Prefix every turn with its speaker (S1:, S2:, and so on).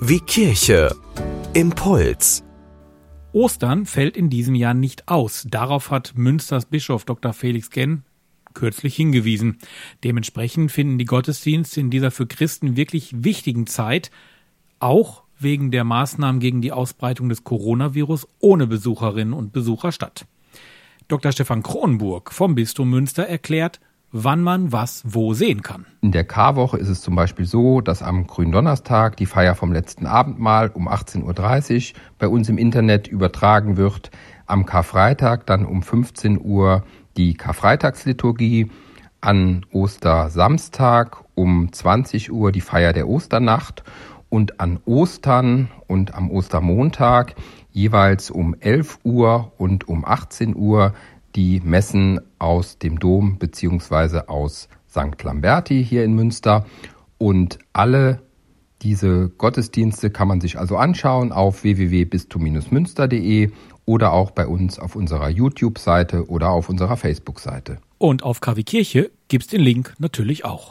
S1: Wie Kirche. Impuls.
S2: Ostern fällt in diesem Jahr nicht aus. Darauf hat Münsters Bischof Dr. Felix Genn kürzlich hingewiesen. Dementsprechend finden die Gottesdienste in dieser für Christen wirklich wichtigen Zeit auch wegen der Maßnahmen gegen die Ausbreitung des Coronavirus ohne Besucherinnen und Besucher statt. Dr. Stefan Kronburg vom Bistum Münster erklärt, wann man was wo sehen kann.
S3: In der Karwoche ist es zum Beispiel so, dass am Gründonnerstag die Feier vom letzten Abendmahl um 18.30 Uhr bei uns im Internet übertragen wird, am Karfreitag dann um 15 Uhr die Karfreitagsliturgie, an Ostersamstag um 20 Uhr die Feier der Osternacht. Und an Ostern und am Ostermontag jeweils um 11 Uhr und um 18 Uhr die Messen aus dem Dom beziehungsweise aus St. Lamberti hier in Münster. Und alle diese Gottesdienste kann man sich also anschauen auf www.bistum-münster.de oder auch bei uns auf unserer YouTube-Seite oder auf unserer Facebook-Seite.
S2: Und auf KW Kirche gibt's den Link natürlich auch.